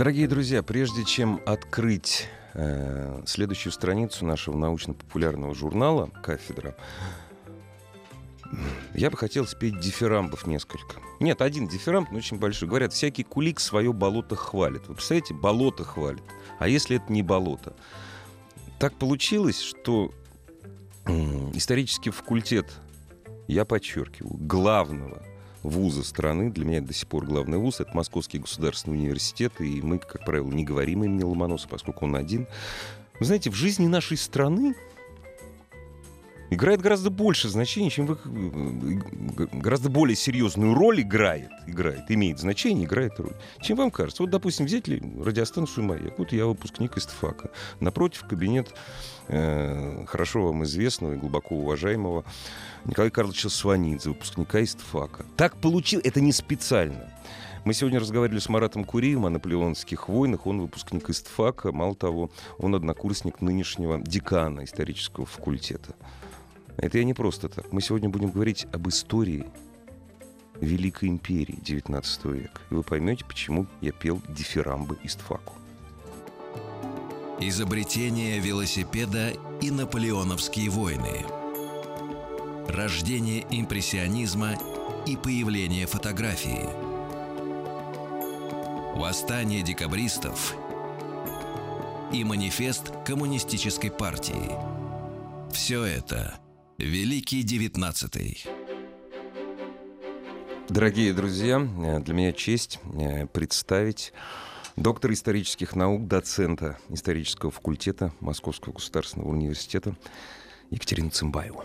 Дорогие друзья, прежде чем открыть э, следующую страницу нашего научно-популярного журнала «Кафедра», я бы хотел спеть дифирамбов несколько. Нет, один дифирамб, но очень большой. Говорят, всякий кулик свое болото хвалит. Вы представляете, болото хвалит. А если это не болото? Так получилось, что исторический факультет, я подчеркиваю, главного вуза страны. Для меня до сих пор главный вуз. Это Московский государственный университет. И мы, как правило, не говорим имени Ломоносова, поскольку он один. Вы знаете, в жизни нашей страны играет гораздо больше значений, чем вы... Гораздо более серьезную роль играет, играет, имеет значение, играет роль, чем вам кажется. Вот, допустим, взять ли радиостанцию «Маяк». Вот я выпускник из ТФАКа. Напротив кабинет э, хорошо вам известного и глубоко уважаемого Николая Карловича Сванидзе, выпускника из ТФАКа. Так получилось, это не специально. Мы сегодня разговаривали с Маратом Куриевым о наполеонских войнах. Он выпускник из ТФАКа. Мало того, он однокурсник нынешнего декана исторического факультета. Это я не просто так. Мы сегодня будем говорить об истории Великой империи XIX века. И вы поймете, почему я пел дифирамбы из ТФАКу. Изобретение велосипеда и наполеоновские войны. Рождение импрессионизма и появление фотографии. Восстание декабристов и манифест коммунистической партии. Все это – Великий девятнадцатый. Дорогие друзья, э, для меня честь э, представить доктора исторических наук, доцента исторического факультета Московского государственного университета Екатерину Цымбаеву.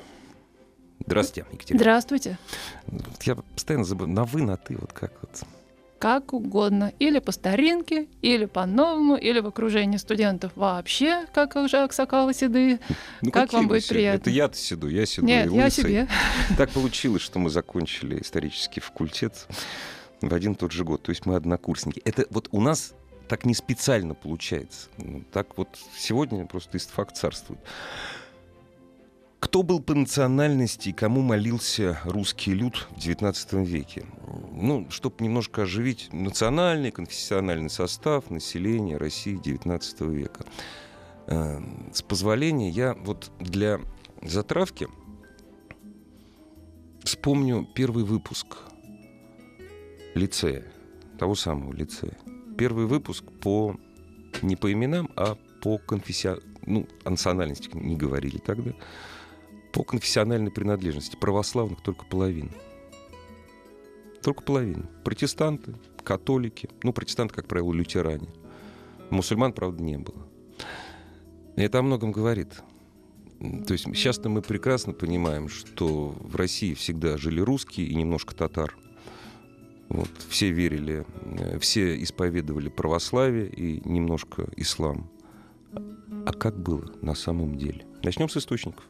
Здравствуйте, Екатерина. Здравствуйте. Я постоянно забываю, на вы, на ты, вот как вот как угодно. Или по старинке, или по-новому, или в окружении студентов вообще, как уже Аксакалы седые. Ну, как вам будет приятно? Это я-то седу, я седу Нет, я себе. Так получилось, что мы закончили исторический факультет в один и тот же год. То есть мы однокурсники. Это вот у нас так не специально получается. Так вот сегодня просто истфакт царствует. Кто был по национальности и кому молился русский люд в XIX веке? Ну, чтобы немножко оживить национальный, конфессиональный состав населения России XIX века. Э, с позволения я вот для затравки вспомню первый выпуск лицея, того самого лицея. Первый выпуск по не по именам, а по конфессиональности, ну, о национальности не говорили тогда по конфессиональной принадлежности православных только половина. Только половина. Протестанты, католики, ну, протестанты, как правило, лютеране. Мусульман, правда, не было. И это о многом говорит. То есть сейчас-то мы прекрасно понимаем, что в России всегда жили русские и немножко татар. Вот, все верили, э, все исповедовали православие и немножко ислам. А как было на самом деле? Начнем с источников.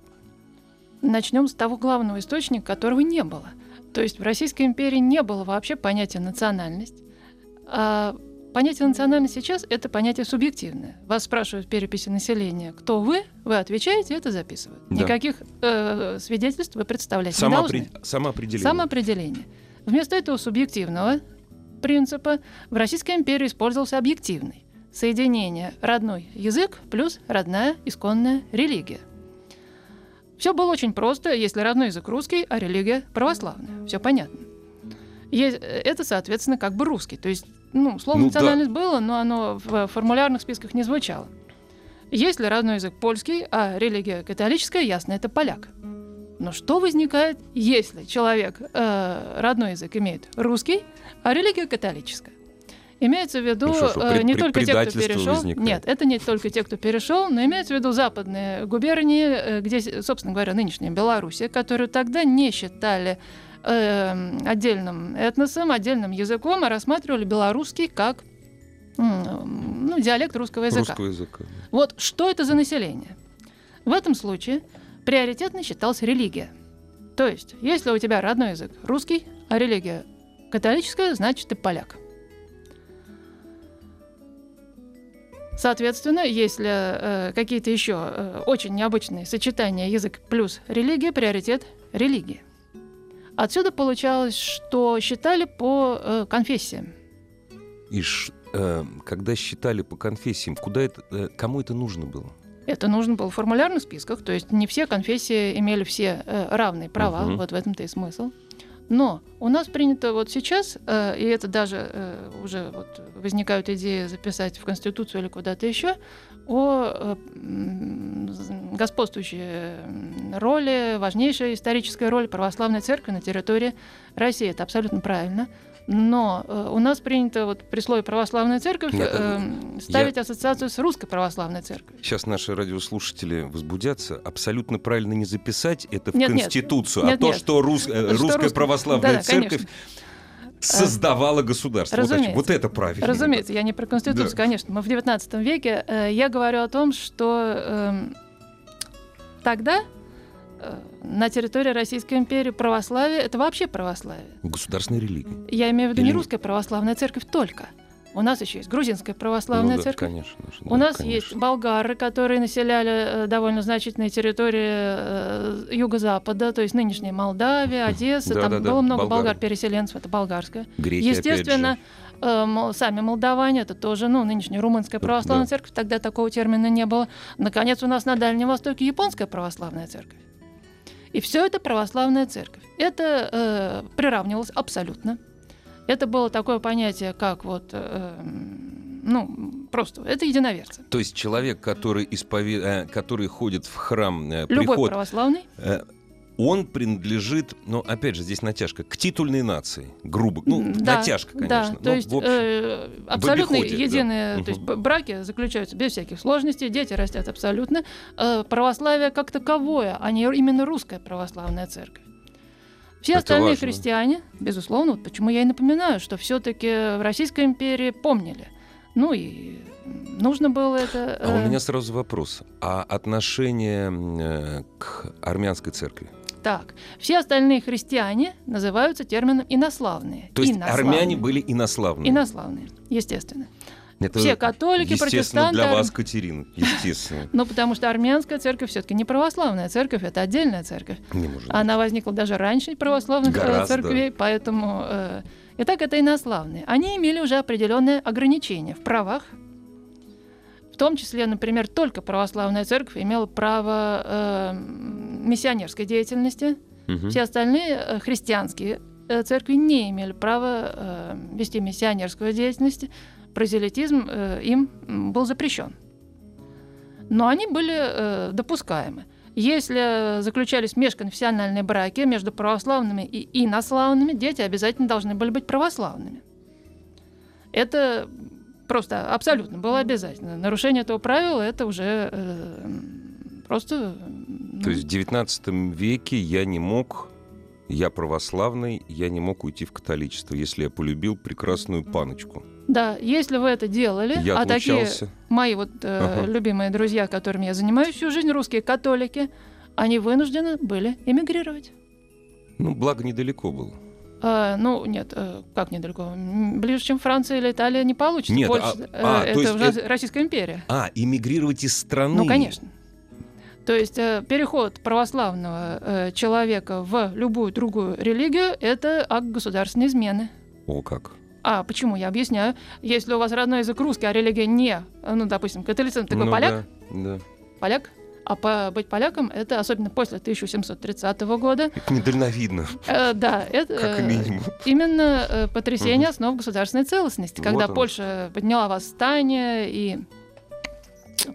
Начнем с того главного источника, которого не было. То есть в Российской империи не было вообще понятия национальность. А понятие национальность сейчас это понятие субъективное. Вас спрашивают в переписи населения, кто вы, вы отвечаете, это записывают. Да. Никаких э, свидетельств вы представлять Само не должны. Самоопределение. Самоопределение. Вместо этого субъективного принципа в Российской империи использовался объективный. Соединение родной язык плюс родная исконная религия – все было очень просто, если родной язык русский, а религия православная. Все понятно. Есть, это, соответственно, как бы русский. То есть, ну, слово ну, национальность да. было, но оно в формулярных списках не звучало. Если родной язык польский, а религия католическая, ясно, это поляк. Но что возникает, если человек э, родной язык имеет русский, а религия католическая? Имеется в виду ну, что, э, не только те, кто перешел. Возникает. Нет, это не только те, кто перешел, но имеется в виду западные губернии, э, где, собственно говоря, нынешняя Белоруссия, которую тогда не считали э, отдельным этносом, отдельным языком, а рассматривали белорусский как ну, диалект русского языка. Русского языка. да. Вот что это за население? В этом случае приоритетной считалась религия. То есть, если у тебя родной язык русский, а религия католическая, значит ты поляк. Соответственно, если э, какие-то еще э, очень необычные сочетания язык плюс религия, приоритет религии. Отсюда получалось, что считали по э, конфессиям. И ш- э, когда считали по конфессиям, куда это, э, кому это нужно было? Это нужно было в формулярных списках, то есть не все конфессии имели все э, равные права, Мгм. вот в этом-то и смысл. Но у нас принято вот сейчас, э, и это даже э, уже вот возникают идеи записать в Конституцию или куда-то еще, о э, господствующей роли, важнейшей исторической роли православной церкви на территории России. Это абсолютно правильно. Но э, у нас принято вот при слове православная церковь Нет, э, ставить ассоциацию с русской православной церковью. Сейчас наши радиослушатели возбудятся. Абсолютно правильно не записать это в Нет, нет. Конституцию, Нет, а то, нет. что, рус- э, Что русская православная Да-да, церковь конечно. создавала государство. Вот, разумеется. вот это правильно. Разумеется, я не про Конституцию, Да. конечно. Мы в XIX веке. Э, я говорю о том, что эм, тогда э, на территории Российской империи православие это вообще православие. Государственная религия. Я имею в виду Или не русская православная церковь только. У нас еще есть грузинская православная Ну да, церковь. конечно. У да, нас конечно. есть болгары, которые населяли э, довольно значительные территории э, юго-запада, то есть нынешняя Молдавия, Одесса. Да, там да, да, было много болгары. болгар-переселенцев, это болгарская. Греки. Естественно, э, сами молдаване, это тоже, ну, нынешняя румынская православная Да. церковь, тогда такого термина не было. Наконец, у нас на Дальнем Востоке японская православная церковь. И все это православная церковь. Это э, приравнивалось абсолютно. Это было такое понятие, как вот, э, ну, просто, это единоверцы. То есть человек, который, испове- э, который ходит в храм, э, Любой приход, православный, э, он принадлежит, ну, опять же, здесь натяжка, к титульной нации, грубо. Ну, да, натяжка, конечно. Да, но то есть в общем- э, абсолютно обиходе, да. единые, то есть браки заключаются без всяких сложностей, дети растят абсолютно. Э, православие как таковое, а не именно русская православная церковь. Все Это остальные важно. христиане, безусловно, вот почему я и напоминаю, что все-таки в Российской империи помнили. Ну и нужно было это. А у э, меня сразу вопрос. А отношение э, к армянской церкви? Так, все остальные христиане называются термином инославные. То есть Инославные. армяне были инославные? Инославные, естественно. Это, все католики, естественно, протестанты, для вас, Катерина, естественно. Ну, потому что армянская церковь все-таки не православная церковь, это отдельная церковь. Не может быть. Она возникла даже раньше православных э, Гораздо. церквей, поэтому... э, Итак, это инославные. Они имели уже определенные ограничения в правах. В том числе, например, только православная церковь имела право э, миссионерской деятельности. Мгм. Все остальные э, христианские э, церкви не имели права э, вести миссионерскую деятельность. Прозелитизм э, им был запрещен. Но они были э, допускаемы. Если заключались межконфессиональные браки между православными и инославными, дети обязательно должны были быть православными. Это просто абсолютно было обязательно. Нарушение этого правила это уже э, просто. ну, То есть в 19 веке я не мог, я православный, я не мог уйти в католичество, если я полюбил прекрасную паночку. Да, если вы это делали, Я а такие мои вот э, Ага. любимые друзья, которыми я занимаюсь всю жизнь, русские католики, они вынуждены были эмигрировать. Ну, благо недалеко было. А, ну, нет, э, как недалеко? Ближе, чем Франция или Италия, не получится. Нет, Больше, а- э, а, то это уже это- Российская империя. А, эмигрировать из страны. Ну, конечно. То есть э, переход православного э, человека в любую другую религию – это акт государственной измены. О, как. А почему? Я объясняю. Если у вас родной язык русский, а религия не, э, ну, допустим, католицизм, ты Ну поляк? Да, да. Поляк? А по- быть поляком – это особенно после 1730 года. Это недальновидно, Э, да, это как э, минимум. именно э, потрясение основ государственной целостности, Вот когда оно Польша подняла восстание и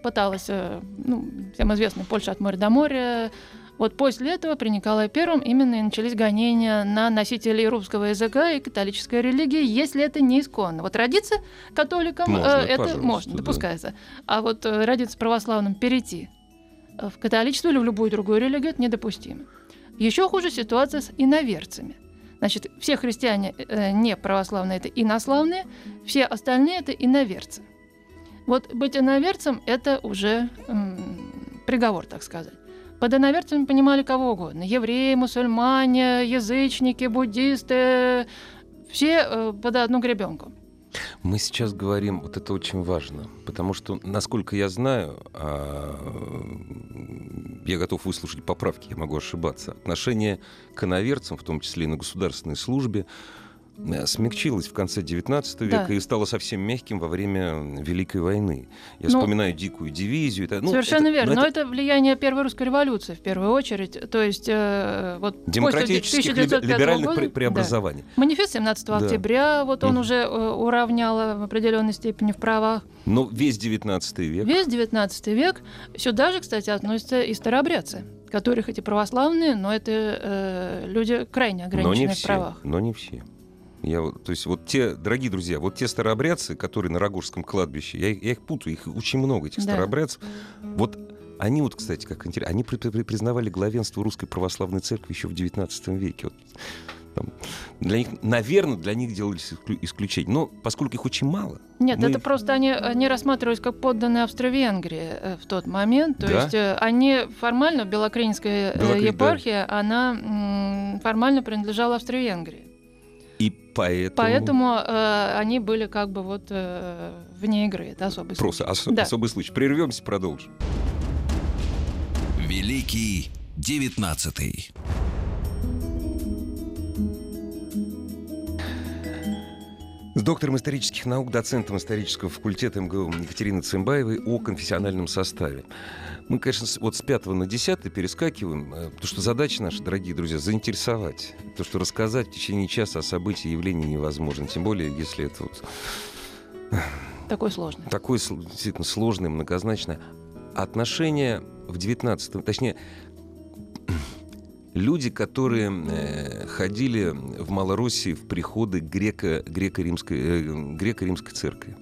пыталась, э, ну, всем известно, Польша от моря до моря. Вот после этого при Николае Первом именно и начались гонения на носителей русского языка и католической религии, если это не исконно. Вот родиться католиком э, Можно, это пожалуйста, можно, да. допускается. А вот э, родиться православным, перейти э, в католичество или в любую другую религию, это недопустимо. Еще хуже ситуация с иноверцами. Значит, все христиане э, не православные, это инославные, все остальные это иноверцы. Вот быть иноверцем — это уже м, приговор, так сказать. Под иноверцами понимали кого угодно. Евреи, мусульмане, язычники, буддисты. Все э, под одну гребенку. Мы сейчас говорим, вот это очень важно, потому что, насколько я знаю, а, я готов выслушать поправки, я могу ошибаться, отношение к иноверцам, в том числе и на государственной службе, смягчилось в конце XIX века да. и стало совсем мягким во время Великой войны. Я ну, вспоминаю дикую дивизию. Это, ну, совершенно это, верно. Но это... это влияние Первой русской революции в первую очередь. То есть э, вот демократических либеральных года, преобразований. Да. Манифест 17 да. октября, вот он mm. уже э, уравнял в определенной степени в правах. Но весь XIX век. Весь XIX век. Сюда же, кстати, относятся и старообрядцы которые хоть и православные, но это э, люди крайне ограниченные в правах. Но не все. Я, то есть вот те, дорогие друзья, вот те старообрядцы, которые на Рогожском кладбище, я, я их путаю, их очень много, этих да. старообрядцев. Вот они вот, кстати, как интересно, они при, при, признавали главенство Русской Православной Церкви еще в XIX веке. Вот, там, для них, наверное, для них делались исключения. Но поскольку их очень мало. Нет, мы... это просто они, они рассматривались как подданные Австро-Венгрии э, в тот момент. То да? есть э, они формально, Белокринская Белокрин, епархия, да. она формально принадлежала Австро-Венгрии. Поэтому... Поэтому э, они были как бы вот э, вне игры. Это особый Просто случай. Просто ос- да. особый случай. Прервемся, продолжим. Великий девятнадцатый. С доктором исторических наук, доцентом исторического факультета МГУ Екатериной Цимбаевой о конфессиональном составе. Мы, конечно, вот с 5 на 10 перескакиваем, э, потому что задача наша, дорогие друзья, заинтересовать. То, что рассказать в течение часа о событии и явлении невозможно. Тем более, если это вот... Такой сложный. Такой действительно сложный, многозначное. Отношения в 19 точнее, люди, которые э, ходили в Малороссии в приходы греко, греко-римской, э, греко-римской церкви.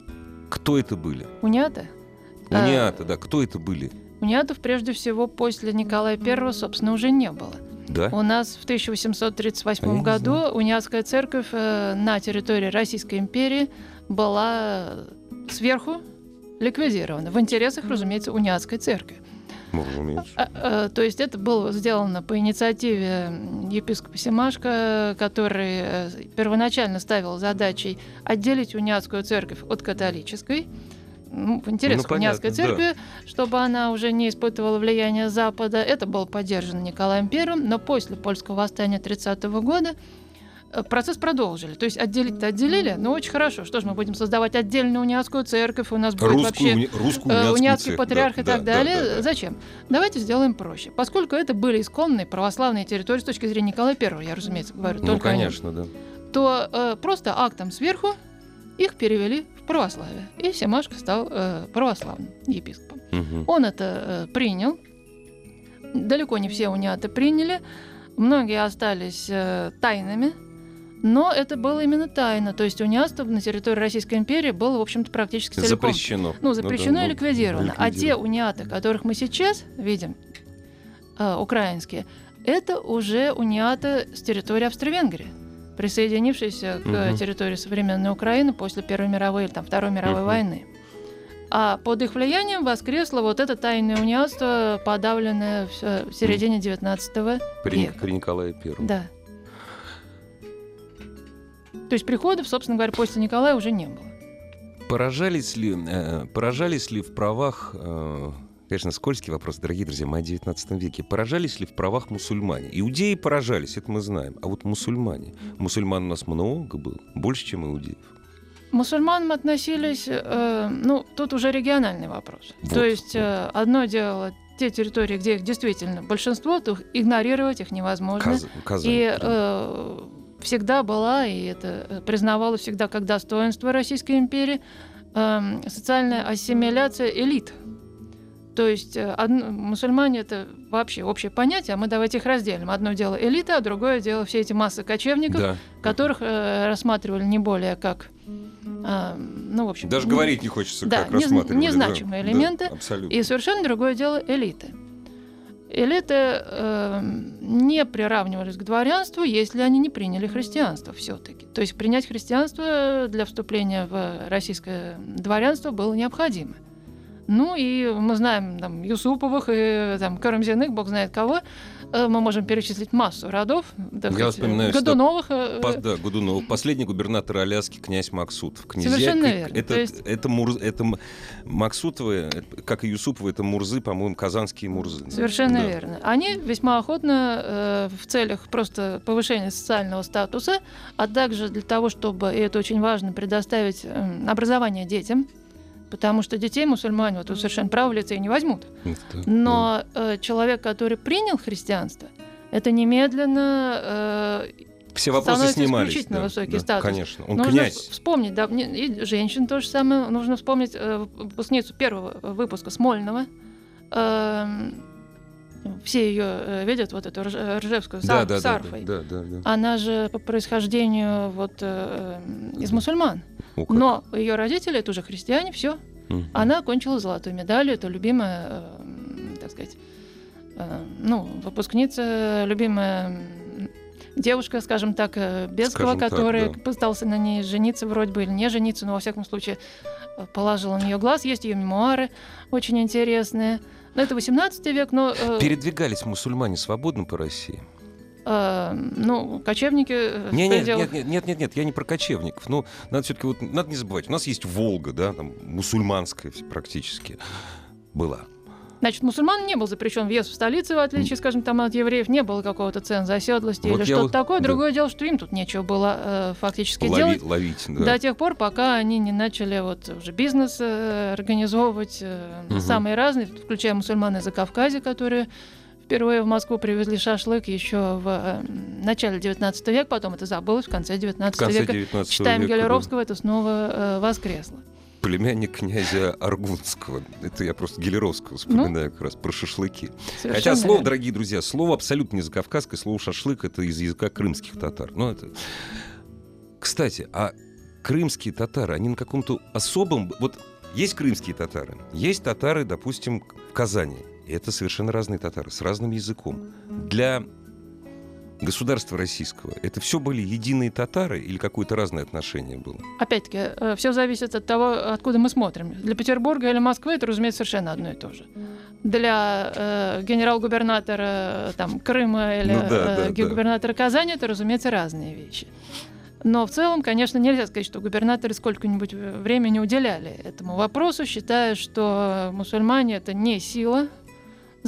Кто это были? Униаты? Униаты, а... да. Кто это были? Униатов прежде всего после Николая I, собственно, уже не было. Да? У нас в 1838 а году униатская церковь э, на территории Российской империи была сверху ликвидирована. В интересах, разумеется, униатской церкви. Разумеется. А, а, то есть это было сделано по инициативе епископа Семашко, который э, первоначально ставил задачей отделить униатскую церковь от католической ну, в интересах ну, униатской церкви, да. чтобы она уже не испытывала влияния Запада. Это было поддержано Николаем I, но после польского восстания 30 года э, процесс продолжили. То есть отделить-то отделили, но очень хорошо. Что ж, мы будем создавать отдельную униатскую церковь, у нас будет русскую, вообще уни... русскую униатский патриарх да, и так да, далее. Да, да, да. Зачем? Давайте сделаем проще. Поскольку это были исконные православные территории с точки зрения Николая I, я, разумеется, говорю ну, только конечно, да. то э, просто актом сверху их перевели православие. И Семашко стал э, православным епископом. Угу. Он это э, принял. Далеко не все униаты приняли. Многие остались э, тайными. Но это было именно тайна. То есть униатство на территории Российской империи было, в общем-то, практически целиком. Запрещено. Ну, запрещено ну, да, и ликвидировано. ликвидировано. А те униаты, которых мы сейчас видим, э, украинские, это уже униаты с территории Австро-Венгрии присоединившийся к угу. территории современной Украины после Первой мировой или там, Второй мировой угу. войны. А под их влиянием воскресло вот это тайное униатство, подавленное в середине XIX при, века. При Николае I. Да. То есть приходов, собственно говоря, после Николая уже не было. Поражались ли, э, поражались ли в правах э, Конечно, скользкий вопрос, дорогие друзья, мы о 19 веке. Поражались ли в правах мусульмане? Иудеи поражались, это мы знаем. А вот мусульмане? Мусульман у нас много было, больше, чем иудеев. Мусульманам относились, э, ну, тут уже региональный вопрос. Вот, То есть э, одно дело те территории, где их действительно большинство, то игнорировать их невозможно. Каз, Казань, и э, всегда была, и это э, признавалось всегда как достоинство Российской империи, э, социальная ассимиляция элит. То есть э, одно, мусульмане это вообще общее понятие, а мы давайте их разделим. Одно дело элита, а другое дело все эти массы кочевников, да. которых э, рассматривали не более как а, ну, в общем, Даже не, говорить не хочется, да, как рассматривали. Незначимые да, элементы. Да, абсолютно. И совершенно другое дело элиты. Элиты э, не приравнивались к дворянству, если они не приняли христианство все-таки. То есть принять христианство для вступления в российское дворянство было необходимо. Ну и мы знаем там, Юсуповых и там, Карамзиных, бог знает кого, Э, мы можем перечислить массу родов. Да, Я вспоминаю, Годуновых. Что... Э, Пос, да, Годунов. Последний губернатор Аляски, князь Максутов. Князья, Совершенно верно. Это, есть... это, Мур, это Максутовы, как и Юсуповы, это Мурзы, по-моему, казанские Мурзы. Совершенно да. верно. Они весьма охотно э, в целях просто повышения социального статуса, а также для того, чтобы, и это очень важно, предоставить э, образование детям, потому что детей мусульмане, вот вы совершенно правы, в лице не возьмут. Но э, человек, который принял христианство, это немедленно э, все вопросы снимались. исключительно да, высокий да, статус. Конечно, он нужно князь. вспомнить, да, и женщин то же самое. Нужно вспомнить э, выпускницу первого выпуска Смольного. Э, все ее э, видят, вот эту Ржевскую да, да, с арфой. Да, да, да, да. Она же по происхождению вот э, из мусульман. Но ее родители, это уже христиане, все. Она окончила золотую медаль, это любимая, э, так сказать, э, ну, выпускница, любимая девушка, скажем так, э, Бескова, скажем который так, да. пытался на ней жениться вроде бы или не жениться, но во всяком случае положил на нее глаз. Есть ее мемуары очень интересные. Но это 18 век, но... Э... Передвигались мусульмане свободно по России? Э, ну, кочевники... Э, нет, нет, нет, нет, нет, нет, нет, я не про кочевников. Ну, надо все-таки вот, надо не забывать, у нас есть Волга, да, там, мусульманская практически была. Значит, мусульман не был запрещен въезд в столицу, в отличие, скажем, там от евреев, не было какого-то ценза оседлости вот или что-то вот, такое. Другое да. дело, что им тут нечего было э, фактически Лови, делать. Ловить, да. До тех пор, пока они не начали вот уже бизнес э, организовывать э, угу. самые разные, включая мусульман из Закавказья, которые Впервые в Москву привезли шашлык еще в э, начале 19 века, потом это забылось в конце 19 в конце века. 19 Читаем века, Гелеровского, да. это снова э, воскресло. Племянник князя Аргунского. Это я просто Гелеровского вспоминаю ну, как раз про шашлыки. Хотя слово, верно. дорогие друзья, слово абсолютно не закавказское, слово шашлык это из языка крымских татар. Ну, это... Кстати, а крымские татары, они на каком-то особом... Вот есть крымские татары, есть татары, допустим, в Казани. Это совершенно разные татары с разным языком. Для государства российского это все были единые татары или какое-то разное отношение было? Опять-таки, э, все зависит от того, откуда мы смотрим. Для Петербурга или Москвы это, разумеется, совершенно одно и то же. Для э, генерал-губернатора э, там, Крыма или ну, да, э, да, губернатора да. Казани это, разумеется, разные вещи. Но в целом, конечно, нельзя сказать, что губернаторы сколько-нибудь времени уделяли этому вопросу, считая, что мусульмане это не сила,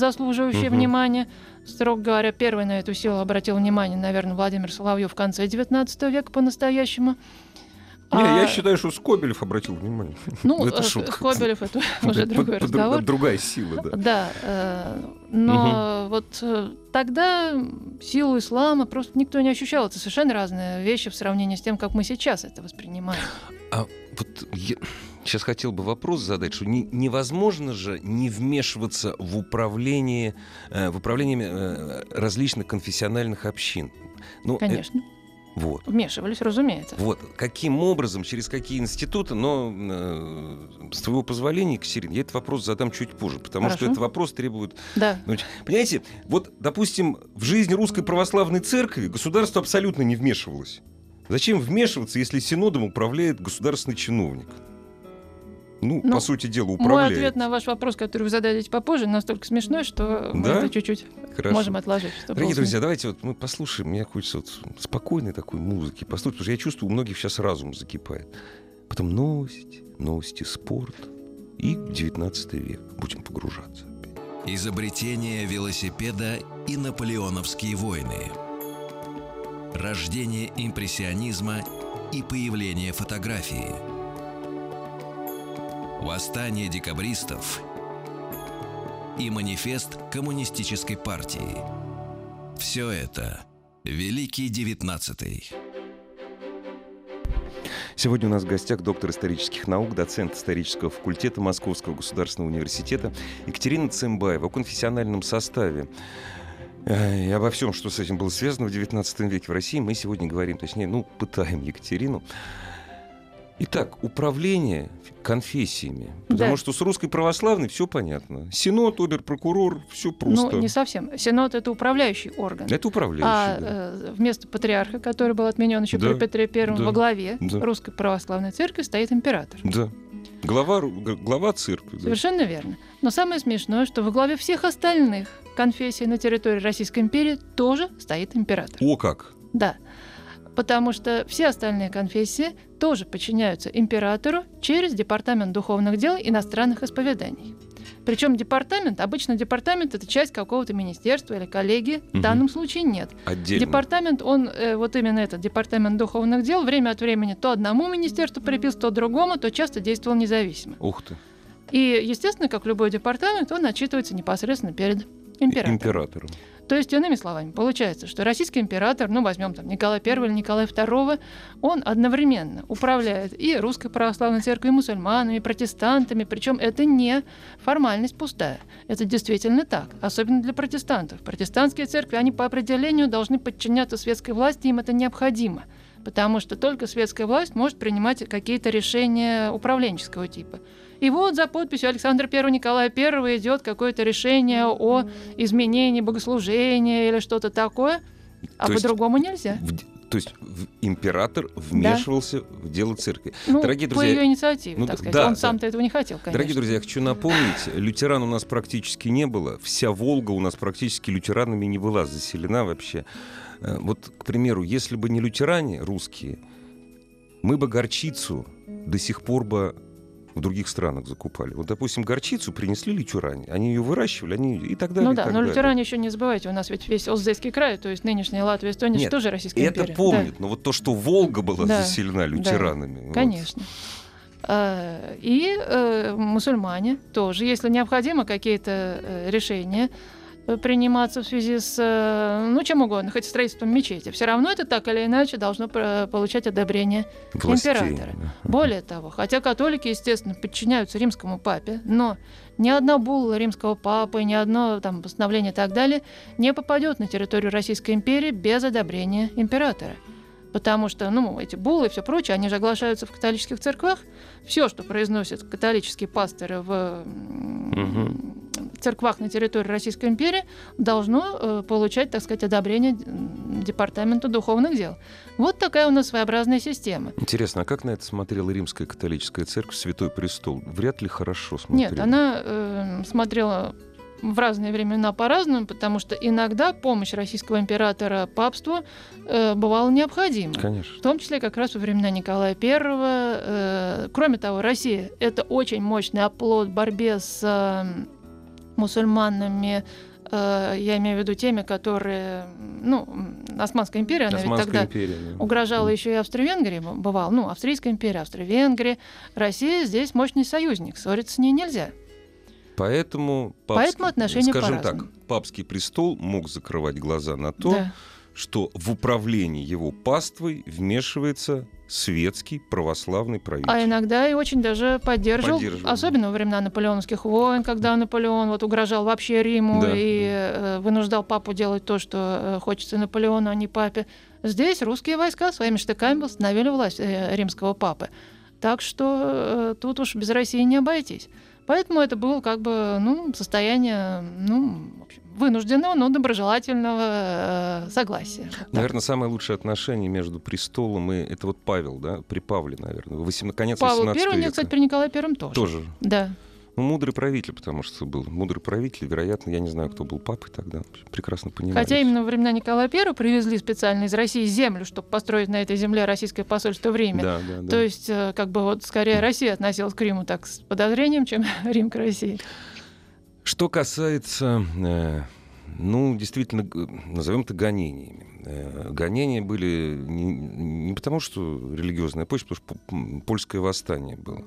заслуживающие угу. внимания. Строго говоря, первый на эту силу обратил внимание, наверное, Владимир Соловьев в конце XIX века по-настоящему. Не, а... я считаю, что Скобелев обратил внимание. Ну, это э, шутка. Скобелев это уже другой разговор. Другая сила, да. Да, э, но вот э, тогда силу ислама просто никто не ощущал. Это совершенно разные вещи в сравнении с тем, как мы сейчас это воспринимаем. А вот сейчас хотел бы вопрос задать, что не, невозможно же не вмешиваться в управление, э, в управление э, различных конфессиональных общин. Ну, Конечно. Э, вот. Вмешивались, разумеется. Вот. Каким образом, через какие институты, но э, с твоего позволения, Екатерина, я этот вопрос задам чуть позже, потому Хорошо. что этот вопрос требует... Да. Ну, понимаете, вот, допустим, в жизнь Русской Православной Церкви государство абсолютно не вмешивалось. Зачем вмешиваться, если синодом управляет государственный чиновник? Ну, ну, по сути дела, управляет. Мой ответ на ваш вопрос, который вы зададите попозже, настолько смешной, что да? мы это чуть-чуть Хорошо. можем отложить. Дорогие друзья, давайте вот мы послушаем. Мне хочется вот спокойной такой музыки послушать, потому что я чувствую, у многих сейчас разум закипает. Потом новости, новости, спорт и 19 век. Будем погружаться. Изобретение велосипеда и наполеоновские войны. Рождение импрессионизма и появление фотографии – Восстание декабристов и манифест коммунистической партии. Все это Великий Девятнадцатый. Сегодня у нас в гостях доктор исторических наук, доцент исторического факультета Московского государственного университета Екатерина Цымбаева о конфессиональном составе. Э, и обо всем, что с этим было связано в XIX веке в России, мы сегодня говорим, точнее, ну, пытаем Екатерину. Итак, управление конфессиями. Потому Да. что с русской православной все понятно. Синод, оберпрокурор, все просто. Ну, не совсем. Синод — это управляющий орган. Это управляющий. А да. э, вместо патриарха, который был отменен еще Да, при Петре Первом, да, во главе да. Русской Православной Церкви стоит император. Да. Глава, глава церкви. да. Совершенно верно. Но самое смешное, что во главе всех остальных конфессий на территории Российской империи тоже стоит император. О как! Да. Потому что все остальные конфессии тоже подчиняются императору через Департамент духовных дел иностранных исповеданий. Причем департамент, обычно департамент это часть какого-то министерства или коллегии. В Мгм. данном случае нет. Отдельно. Департамент, он, э, вот именно этот департамент духовных дел, время от времени то одному министерству припис, то другому, то часто действовал независимо. Ух ты. И, естественно, как любой департамент, он отчитывается непосредственно перед императором. Императором. То есть, иными словами, получается, что российский император, ну, возьмем там Николай I или Николай II, он одновременно управляет и Русской Православной Церковью, и мусульманами, и протестантами, причем это не формальность пустая. Это действительно так, особенно для протестантов. Протестантские церкви, они по определению должны подчиняться светской власти, им это необходимо. Потому что только светская власть может принимать какие-то решения управленческого типа. И вот за подписью Александра I, Николая I идет какое-то решение о изменении богослужения или что-то такое, а по-другому нельзя. В то есть император вмешивался в дело церкви. Ну, Дорогие по друзья, ее инициативе, ну так да, сказать. да, Он да. сам-то этого не хотел, конечно. Дорогие друзья, я хочу напомнить, лютеран у нас практически не было. Вся Волга у нас практически лютеранами не была заселена вообще. Э, Вот, к примеру, если бы не лютеране русские, мы бы горчицу до сих пор бы в других странах закупали. Вот, допустим, горчицу принесли лютеране, они ее выращивали, они и так далее. Ну да, но далее. еще не забывайте, у нас ведь весь Оздейский край, то есть нынешняя Латвия, Эстония, Нет, тоже Российская Это империя. помнят, но вот то, что Волга была Да, заселена лютеранами. Да, вот. конечно. А, И э, мусульмане тоже, если необходимо какие-то э, решения приниматься в связи с, э, ну, чем угодно, хоть строительством мечети, все равно это так или иначе должно про- получать одобрение Властей, императора. Более того, хотя католики, естественно, подчиняются римскому папе, но ни одна булла римского папы, ни одно там постановление и так далее не попадет на территорию Российской империи без одобрения императора. Потому что, ну, эти буллы и все прочее, они же оглашаются в католических церквах. Все, что произносят католические пасторы в Мгм. Церквах на территории Российской империи, должно э, получать, так сказать, одобрение Департамента духовных дел. Вот такая у нас своеобразная система. Интересно, а как на это смотрела римская католическая церковь, Святой Престол? Вряд ли хорошо смотрела. Нет, она э, смотрела в разные времена по-разному, потому что иногда помощь российского императора папству э, бывала необходима. Конечно. В том числе как раз во времена Николая I. Э, кроме того, Россия — это очень мощный оплот в борьбе с э, мусульманами, э, я имею в виду теми, которые... Ну, Османская империя, она ведь Османская тогда империя. да. угрожала еще и Австро-Венгрии, бывал, ну, Австрийская империя, Австро-Венгрия. Россия здесь мощный союзник, ссориться с ней нельзя. Поэтому, Поэтому отношения скажем так, папский престол мог закрывать глаза на то, Да. Что в управлении его паствой вмешивается светский православный правитель. А иногда и очень даже поддерживал, Поддерживал. особенно во времена наполеоновских войн, когда Наполеон вот угрожал вообще Риму Да, и э, вынуждал папу делать то, что э, хочется Наполеону, а не папе. Здесь русские войска своими штыками восстановили власть э, римского папы. Так что э, тут уж без России не обойтись. Поэтому это было как бы ну, состояние ну, общем, вынужденного, но доброжелательного э, согласия. Вот так. Наверное, самое лучшее отношение между престолом и... Это вот Павел, да? При Павле, наверное. 18, конец Павел 18 I, века. кстати, при Николае Первом тоже. Тоже. Да. Ну, мудрый правитель, потому что был. Мудрый правитель, вероятно, я не знаю, кто был папой тогда. Прекрасно понимаю. Хотя именно во времена Николая I привезли специально из России землю, чтобы построить на этой земле российское посольство в Риме. Да, да, да. То есть, э, как бы вот скорее Россия относилась к Риму так с подозрением, чем Рим к России. Что касается, э, ну, действительно, назовем это гонениями. Э, гонения были не, не потому, что религиозная почва, потому что польское восстание было.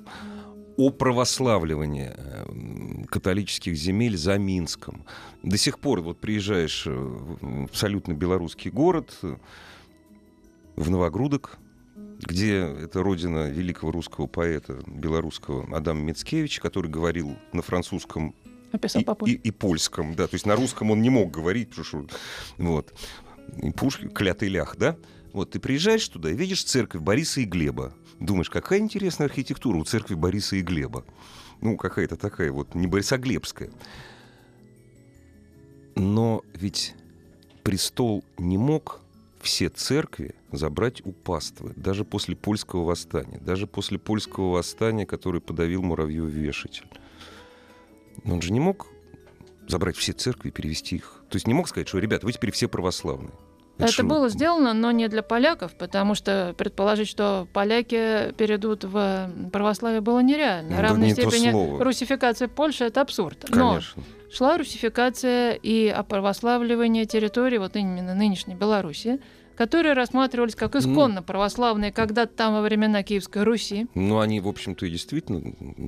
О православливании э, католических земель за Минском. До сих пор вот приезжаешь э, в абсолютно белорусский город, э, в Новогрудок, где это родина великого русского поэта белорусского Адама Мицкевича, который говорил на французском Описал и, и- и польском, да. То есть на русском он не мог говорить, потому что вот. И Пушкин, клятый лях, да? Вот, ты приезжаешь туда и видишь церковь Бориса и Глеба. Думаешь, какая интересная архитектура у церкви Бориса и Глеба. Ну, какая-то такая вот, не Борисоглебская. Но ведь престол не мог все церкви забрать у паствы, даже после польского восстания, даже после польского восстания, который подавил муравьев вешатель. Он же не мог забрать все церкви и перевести их. То есть не мог сказать, что, ребята, вы теперь все православные. Это, что? было сделано, но не для поляков, потому что предположить, что поляки перейдут в православие, было нереально. Ну, равной не степени русификация Польши — это абсурд. Но Конечно. шла русификация и оправославливание территории, вот именно нынешней Белоруссии, которые рассматривались как исконно православные когда-то там во времена Киевской Руси. Ну, они, в общем-то, и действительно,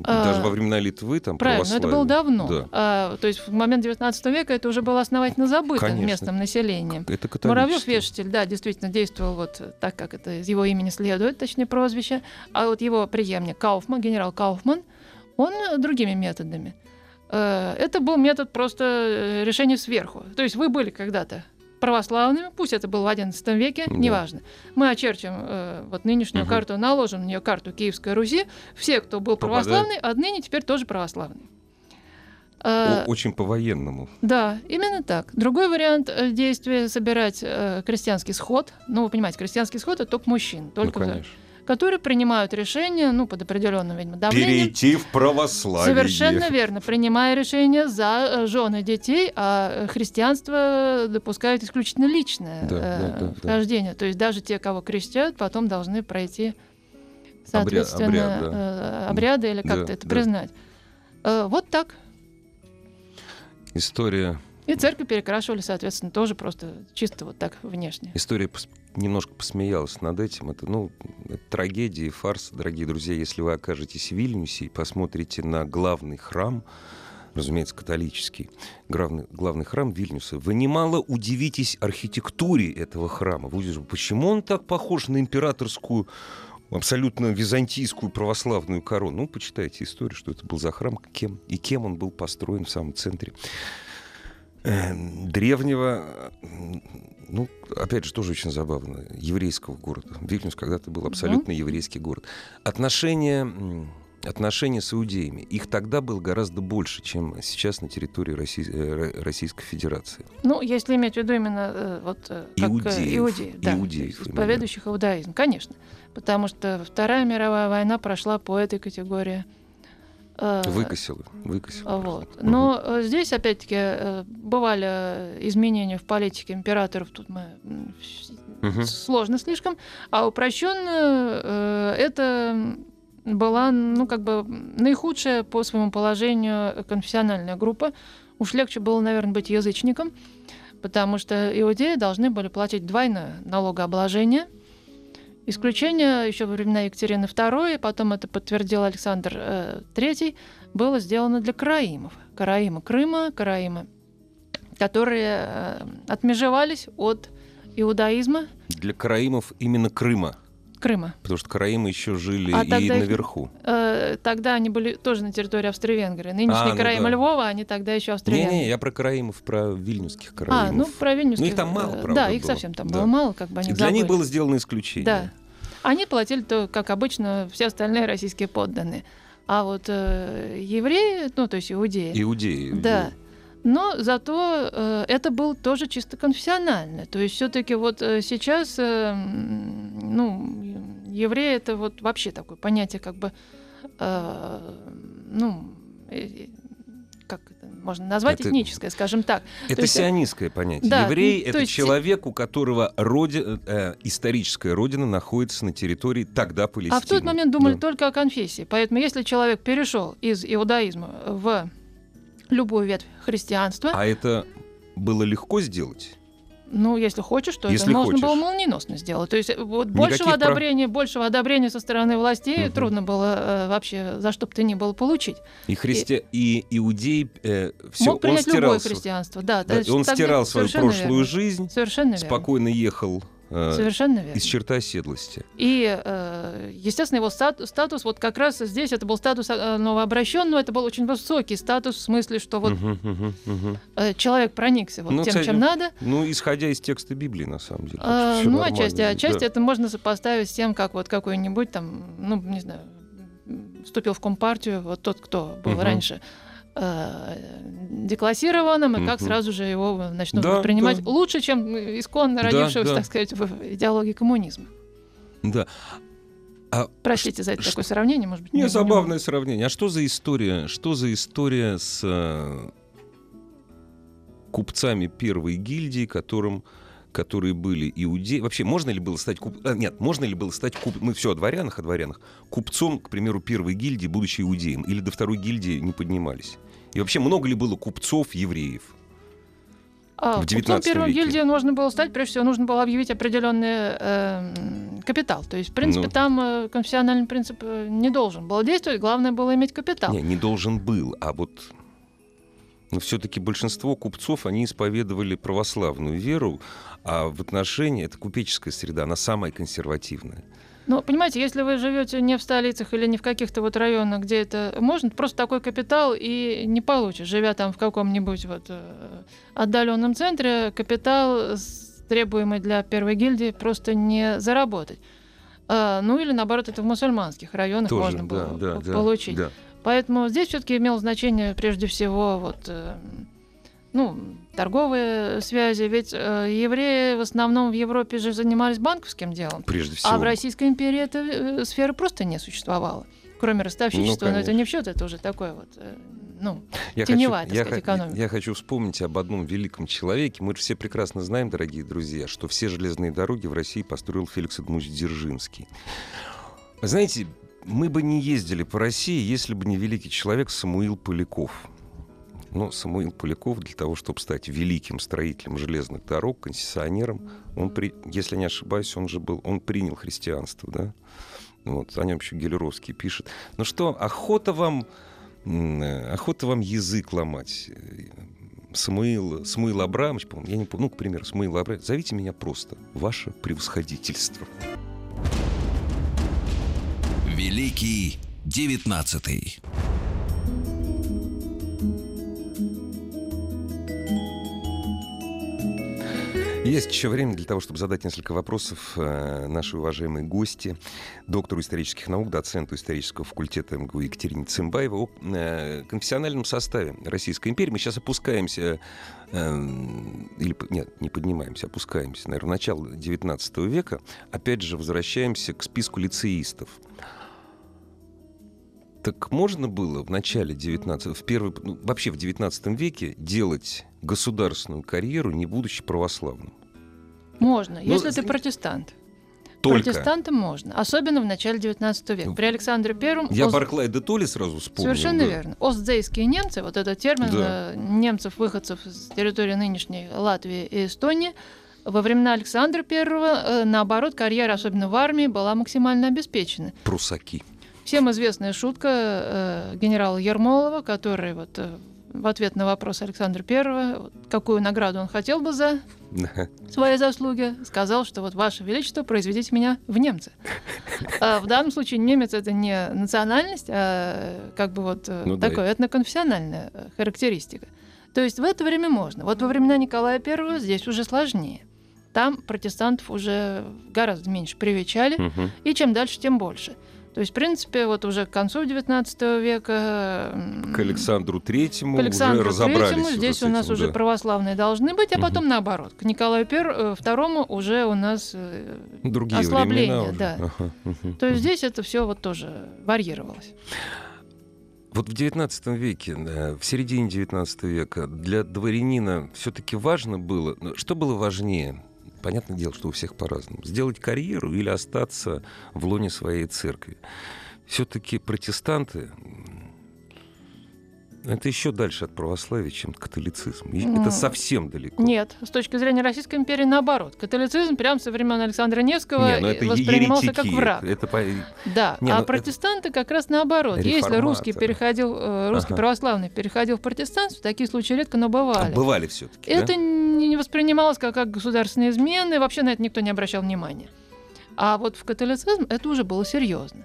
А, даже во времена Литвы там Правильно, но это было давно. Да. А, то есть в момент 19 века это уже было основательно забыто Конечно. местным населением. Это Муравьев католическое. вешатель, да, действительно действовал вот так, как это из его имени следует, точнее прозвище. А вот его преемник Кауфман, генерал Кауфман, он другими методами. Э, Это был метод просто э, решения сверху. То есть вы были когда-то православными, пусть это было в XI веке, Да. неважно. Мы очерчим э, вот нынешнюю Мгм. карту, наложим на нее карту Киевской Руси. Все, кто был Попадают. православный, отныне теперь тоже православный. Э, очень по-военному. да, именно так. Другой вариант э, действия собирать э, крестьянский сход. Ну, вы понимаете, крестьянский сход это только мужчин, только ну, конечно. Которые принимают решение, ну, под определенным, видимо, давлением. Перейти в православие. Совершенно верно, принимая решение за жены детей, а э, христианство допускает исключительно личное Да, э, да, да, да. вхождение. То есть даже те, кого крестят, потом должны пройти соответственно обряд, да. э, обряды или как-то Да, это да. признать. Э, Вот так. История, И церкви перекрашивали, соответственно, тоже просто чисто вот так внешне. история немножко посмеялась над этим. Это, ну, трагедия и фарс, дорогие друзья. Если вы окажетесь в Вильнюсе и посмотрите на главный храм, разумеется, католический, главный, главный храм Вильнюса, вы немало удивитесь архитектуре этого храма. Вы увидите, почему он так похож на императорскую абсолютно византийскую православную корону. Ну, почитайте историю, что это был за храм, кем и кем он был построен в самом центре древнего, э, ну, опять же, тоже очень забавно, еврейского города. Вильнюс когда-то был абсолютно еврейский город. Отношения, отношения с иудеями, их тогда было гораздо больше, чем сейчас на территории Россий- э, Ро- Российской Федерации. Ну, если иметь в виду именно э, вот как Иудеев. иудеев, да, Иудеев именно. исповедующих иудаизм, конечно, потому что Вторая мировая война прошла по этой категории. Э, Выкосило, выкосило. Вот. Но э, здесь, опять-таки, э, бывали э, изменения в политике императоров, тут мы Мгм. сложно слишком, а упрощенно э, это была, ну, как бы наихудшая по своему положению конфессиональная группа. Уж легче было, наверное, быть язычником, потому что иудеи должны были платить двойное налогообложение. Исключение еще во времена Екатерины II, потом это подтвердил Александр э, III, было сделано для караимов. Караимы Крыма, караимы, которые э, отмежевались от иудаизма Для караимов именно Крыма, Крыма. потому что караимы еще жили А и тогда их- наверху. Э, тогда они были тоже на территории Австро-Венгрии. Нынешние А, ну караимы да. Львова, они тогда еще Австро-Венгрии. Не-не, я про караимов, про вильнюсских А, караимов. ну про Вильнюсских, Ну, их там мало, э, правда, Да, их было. совсем там Да. было мало, как бы они И для них забыли. было сделано исключение. Да. Они платили, то, как обычно, все остальные российские подданные. А вот э, евреи, ну, то есть иудеи, Иудеи. да. Но зато э, это был тоже чисто конфессионально. То есть все-таки вот э, сейчас, э, ну, евреи это вот вообще такое понятие, как бы, э, ну, э, как это можно назвать, Это- этническое, скажем так. Это есть, сионистское понятие. да, Еврей то это есть- человек, у которого роди- э, историческая родина находится на территории тогда Палестины. А в тот момент думали Да. только о конфессии. Поэтому если человек перешел из иудаизма в любую ветвь христианства, А это было легко сделать? Ну, если хочешь, то Если это можно хочешь. было молниеносно сделать. То есть э, вот большего прав- одобрения, большего одобрения со стороны властей Мгм. трудно было э, вообще за что бы то ни было получить. И, христи... и иудей все, Мог он принять любое стирал, христианство. Да, да, и есть он стирал свою прошлую верно. жизнь, Совершенно верно. спокойно ехал э, Совершенно верно. из черты оседлости. И, э, естественно, его стат- статус, вот как раз здесь это был статус э, новообращенного, это был очень высокий статус в смысле, что вот мгм, мгм. э, человек проникся вот Ну, тем, кстати, чем надо. Ну, исходя из текста Библии, на самом деле. А, ну, нормально отчасти, отчасти да. это можно сопоставить с тем, как вот какой-нибудь там, ну, не знаю, вступил в Компартию, вот тот, кто был Мгм. раньше э, деклассированным, и как сразу же его начнут Да, воспринимать да. лучше, чем исконно Да, родившегося, да. так сказать, в идеологии коммунизма. Да. А Простите за это такое сравнение, может быть. Не, не- забавное сравнение. А что за история? Что за история с э, купцами первой гильдии, которым которые были иудеи. Вообще, можно ли было стать куп... а, Нет, можно ли было стать куп... Мы все о дворянах, о дворянах. Купцом, к примеру, первой гильдии, будучи иудеем. Или до второй гильдии не поднимались. И вообще, много ли было купцов евреев? А, в купцом 19 первой веке. гильдии нужно было стать, прежде всего, нужно было объявить определенный эм, капитал. То есть, в принципе, Ну. там э, конфессиональный принцип э, не должен был действовать, главное было иметь капитал. Не, не должен был, а вот но все-таки большинство купцов, они исповедовали православную веру, а в отношении, это купеческая среда, она самая консервативная. Ну, понимаете, если вы живете не в столицах или не в каких-то вот районах, где это можно, просто такой капитал и не получишь, живя там в каком-нибудь вот э, отдаленном центре, капитал, требуемый для первой гильдии, просто не заработать. А, ну или наоборот, это в мусульманских районах Тоже, можно было да, п- да, получить. да. Поэтому здесь все-таки имело значение прежде всего вот, э, ну, торговые связи. Ведь э, евреи в основном в Европе же занимались банковским делом. Прежде всего. А в Российской империи эта э, сфера просто не существовала. Кроме ростовщичества, Ну, но это не в счет, это уже такое вот, э, ну, я теневая, хочу, так я, сказать, х- экономика. я хочу вспомнить об одном великом человеке. Мы же все прекрасно знаем, дорогие друзья, что все железные дороги в России построил Феликс Эдмундович Дзержинский. Знаете, мы бы не ездили по России, если бы не великий человек Самуил Поляков. Но Самуил Поляков для того, чтобы стать великим строителем железных дорог, концессионером, он, при, если не ошибаюсь, он же был, он принял христианство, да? Вот, о нем еще Гелеровский пишет. Ну что, охота вам, охота вам язык ломать. Самуил, Самуил Абрамович, по-моему, я не помню, ну, к примеру, Самуил Абрамович, зовите меня просто ваше превосходительство. Великий девятнадцатый. Есть еще время для того, чтобы задать несколько вопросов э, нашей уважаемой гости, доктору исторических наук, доценту исторического факультета МГУ Екатерине Цымбаевой о э, конфессиональном составе Российской империи. Мы сейчас опускаемся, э, или, нет, не поднимаемся, опускаемся, наверное, в начало XIX века. Опять же, возвращаемся к списку лицеистов. Так можно было в начале 19 в первый, ну, вообще в 19 веке делать государственную карьеру, не будучи православным? можно, Ну, если ты протестант. Только. Протестантам можно, особенно в начале 19 века. При Александре Первом Я Оз- Барклая де Толли сразу вспомнил. Совершенно да. верно. Остзейские немцы, вот этот термин Да. э, немцев, выходцев с территории нынешней Латвии и Эстонии, во времена Александра Первого, э, наоборот, карьера, особенно в армии, была максимально обеспечена. Прусаки. Всем известная шутка э, генерала Ермолова, который вот э, в ответ на вопрос Александра Первого, какую награду он хотел бы за свои заслуги, сказал, что вот Ваше Величество, произведите меня в немцы. А в данном случае немец это не национальность, а как бы вот э, Ну да. такое этноконфессиональная э, характеристика. То есть в это время можно. Вот во времена Николая Первого здесь уже сложнее. Там протестантов уже гораздо меньше привечали, Мгм. и чем дальше, тем больше. То есть, в принципе, вот уже к концу XIX века... К Александру Третьему к Александру уже разобрались. Третьему здесь у нас этим, уже да. православные должны быть, а потом наоборот. К Николаю Пер- э, Второму уже у нас... э, Другие ослабление, да. Ага, То есть здесь это все вот тоже варьировалось. Вот в XIX веке, да, в середине XIX века для дворянина все-таки важно было... Что было важнее? Понятное дело, что у всех по-разному. Сделать карьеру или остаться в лоне своей церкви. Все-таки протестанты... Это еще дальше от православия, чем католицизм. И Ну, Это совсем далеко. Нет, с точки зрения Российской империи наоборот. Католицизм прямо со времен Александра Невского Не, ну это воспринимался еретики. как враг. Это, по- Да, Не, а ну это- протестанты как раз наоборот. Если русский переходил, э, русский Ага. православный переходил в протестанство, такие случаи редко, но бывали. бывали все-таки. Это не не воспринималось как, как государственные измены, вообще на это никто не обращал внимания. А вот в католицизм это уже было серьезно.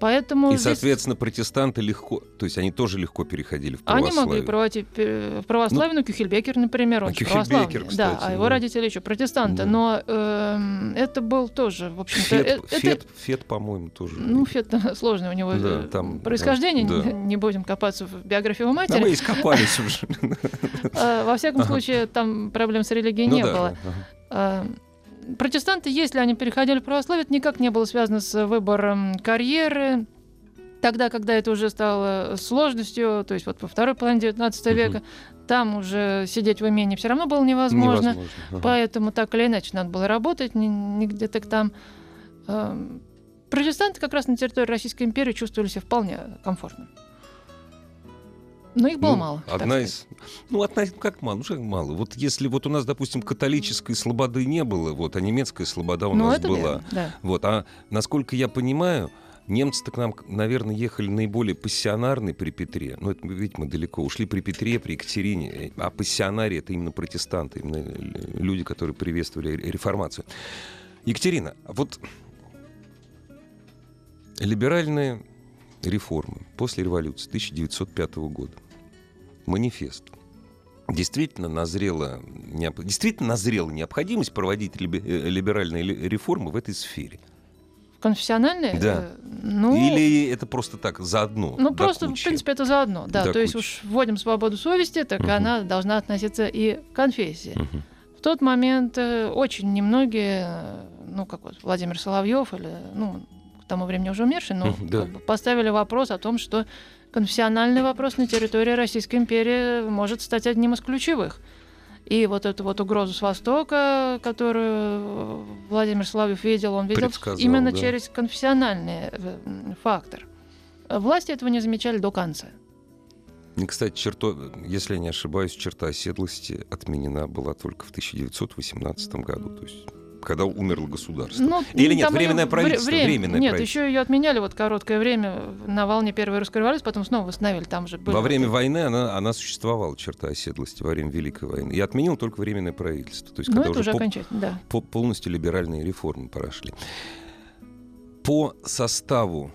Поэтому И, Ну, здесь соответственно, протестанты легко, то есть они тоже легко переходили в они православие. могли проводить пе- в православие, ну, Кюхельбекер, например, он а Кюхельбекер, православный, да, кстати, а его да. родители еще протестанты, Да. но эм, это был тоже, в общем-то, Фет, э- это, Фет, Фет, по-моему, тоже. ну, Фет сложное у него Да, э, там, происхождение, да. не, не будем копаться в биографии его А матери. мы ископались уже. А, Во всяком случае, там проблем с религией Ну не да, было. Протестанты, если они переходили в православие, это никак не было связано с выбором карьеры. Тогда, когда это уже стало сложностью, то есть вот во второй половине 19 Мгм. века, там уже сидеть в имении все равно было невозможно. Невозможно. ага. Поэтому так или иначе надо было работать, не где-то там. Эм, Протестанты как раз на территории Российской империи чувствовали себя вполне комфортно. Но их было Ну, мало. Одна из... Ну, одна из- как мало? Ну, что мало? Вот если вот у нас, допустим, католической слободы не было, вот, а немецкая слобода у Ну, нас была. верно, да. Вот, а насколько я понимаю, немцы-то к нам, наверное, ехали наиболее пассионарные при Петре. Ну, это, видите, мы далеко ушли при Петре, при Екатерине. А пассионарии — это именно протестанты, именно люди, которые приветствовали ре- реформацию. Екатерина, вот либеральные реформы после революции 1905 года, манифест, действительно назрела, действительно назрела необходимость проводить э, либеральные ли- реформы в этой сфере? Конфессиональные? Да. Ну, Или это просто так заодно? ну просто, в кучи? принципе, это заодно. Да, До то есть кучи. уж вводим свободу совести, так Мгм. она должна относиться и к конфессии. Мгм. В тот момент э, очень немногие, э, ну, как вот Владимир Соловьев или, ну, тому времени уже умерший, но да. как бы поставили вопрос о том, что конфессиональный вопрос на территории Российской империи может стать одним из ключевых. И вот эту вот угрозу с Востока, которую Владимир Соловьев видел, он видел именно да. через конфессиональный э, фактор. Власти этого не замечали до конца. И, кстати, черто, если я не ошибаюсь, черта оседлости отменена была только в 1918 году, то есть когда умерло государство. Ну, Или нет, временное её правительство, временное Нет, правительство. еще ее отменяли вот короткое время на волне Первой русской революции, потом снова восстановили. Там же были Во время войны она, она существовала, черта оседлости, во время Великой войны. И отменил только временное правительство. То есть, Ну, когда это уже по- окончательно, да. по- полностью либеральные реформы прошли. По составу,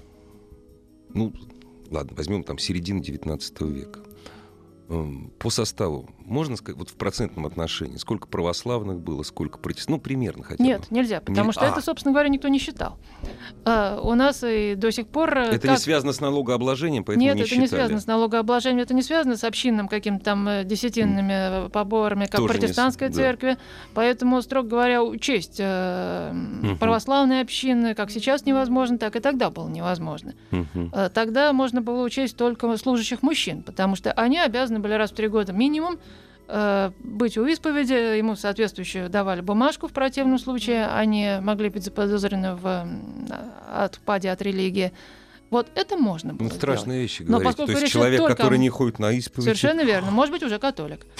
ну, ладно, возьмем там середину 19 века. Эм, По составу, можно сказать, вот в процентном отношении, сколько православных было, сколько протестантов, ну, примерно хотя бы. Нет, нельзя, потому Не- что а. это, собственно говоря, никто не считал. А, у нас и до сих пор... э, Это не как- связано с налогообложением, поэтому Нет, не это считали. не связано с налогообложением, это не связано с общинным каким-то там э, десятинными э, поборами, как Тоже не протестантской да. церкви. Поэтому, строго говоря, учесть э, Мгм. православные общины, как сейчас невозможно, так и тогда было невозможно. Э, Тогда можно было учесть только служащих мужчин, потому что они обязаны были раз в три года минимум быть у исповеди, ему соответствующую давали бумажку в противном случае, они могли быть заподозрены в отпаде от религии. Вот это можно было Ну, сделать. страшные вещи Но говорить. поскольку То есть речь человек, только который не ходит на исповедь. Совершенно верно. Может быть, уже католик.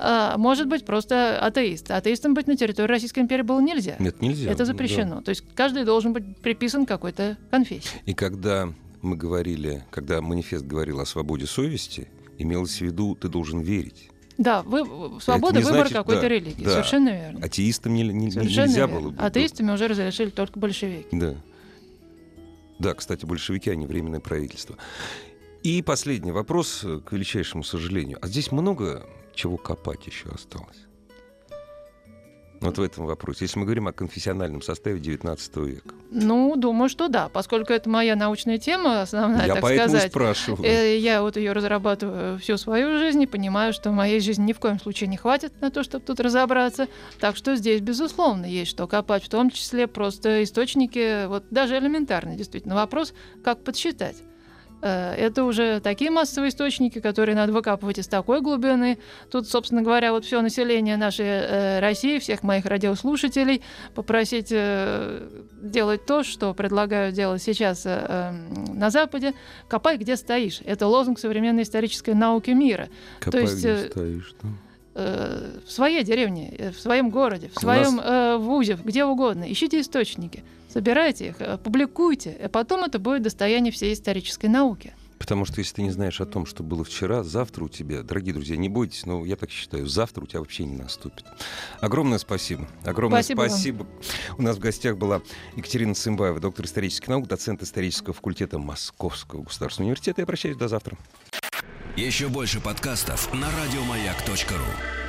А, может быть, просто атеист. Атеистом быть на территории Российской империи было нельзя. Нет, нельзя. Это да. запрещено. То есть каждый должен быть приписан какой-то конфессии. И когда мы говорили, когда манифест говорил о свободе совести, имелось в виду, ты должен верить. Да, вы, свобода выбора значит, какой-то да, религии. да. Совершенно верно. Атеистам не, не- Совершенно нельзя верно. было бы. Атеистами уже разрешили только большевики. Да. Да, кстати, большевики, они временное правительство. И последний вопрос, э, к величайшему сожалению. А здесь много чего копать еще осталось? Вот в этом вопросе. Если мы говорим о конфессиональном составе 19 века. Ну, думаю, что да, поскольку это моя научная тема, основная, Я так поэтому сказать. спрашиваю. Э, Я вот ее разрабатываю всю свою жизнь и понимаю, что моей жизни ни в коем случае не хватит на то, чтобы тут разобраться. Так что здесь, безусловно, есть что копать, в том числе просто источники, вот даже элементарный действительно вопрос, как подсчитать. Э, это уже такие массовые источники, которые надо выкапывать из такой глубины. Тут, собственно говоря, вот все население нашей э, России, всех моих радиослушателей, попросить э, делать то, что предлагают делать сейчас на Западе. Копай, где стоишь. Это лозунг современной исторической науки мира. Копай, То есть, где стоишь. Да? в своей деревне, в своем городе, в своем нас... э, вузе, где угодно. Ищите источники собирайте их, э, публикуйте, а потом это будет достояние всей исторической науки. Потому что если ты не знаешь о том, что было вчера, завтра у тебя, дорогие друзья, не бойтесь, но я так считаю, завтра у тебя вообще не наступит. Огромное спасибо. Огромное спасибо. спасибо. У нас в гостях была Екатерина Цымбаева, доктор исторических наук, доцент исторического факультета Московского государственного университета. Я прощаюсь до завтра. Еще больше подкастов на радиомаяк.ру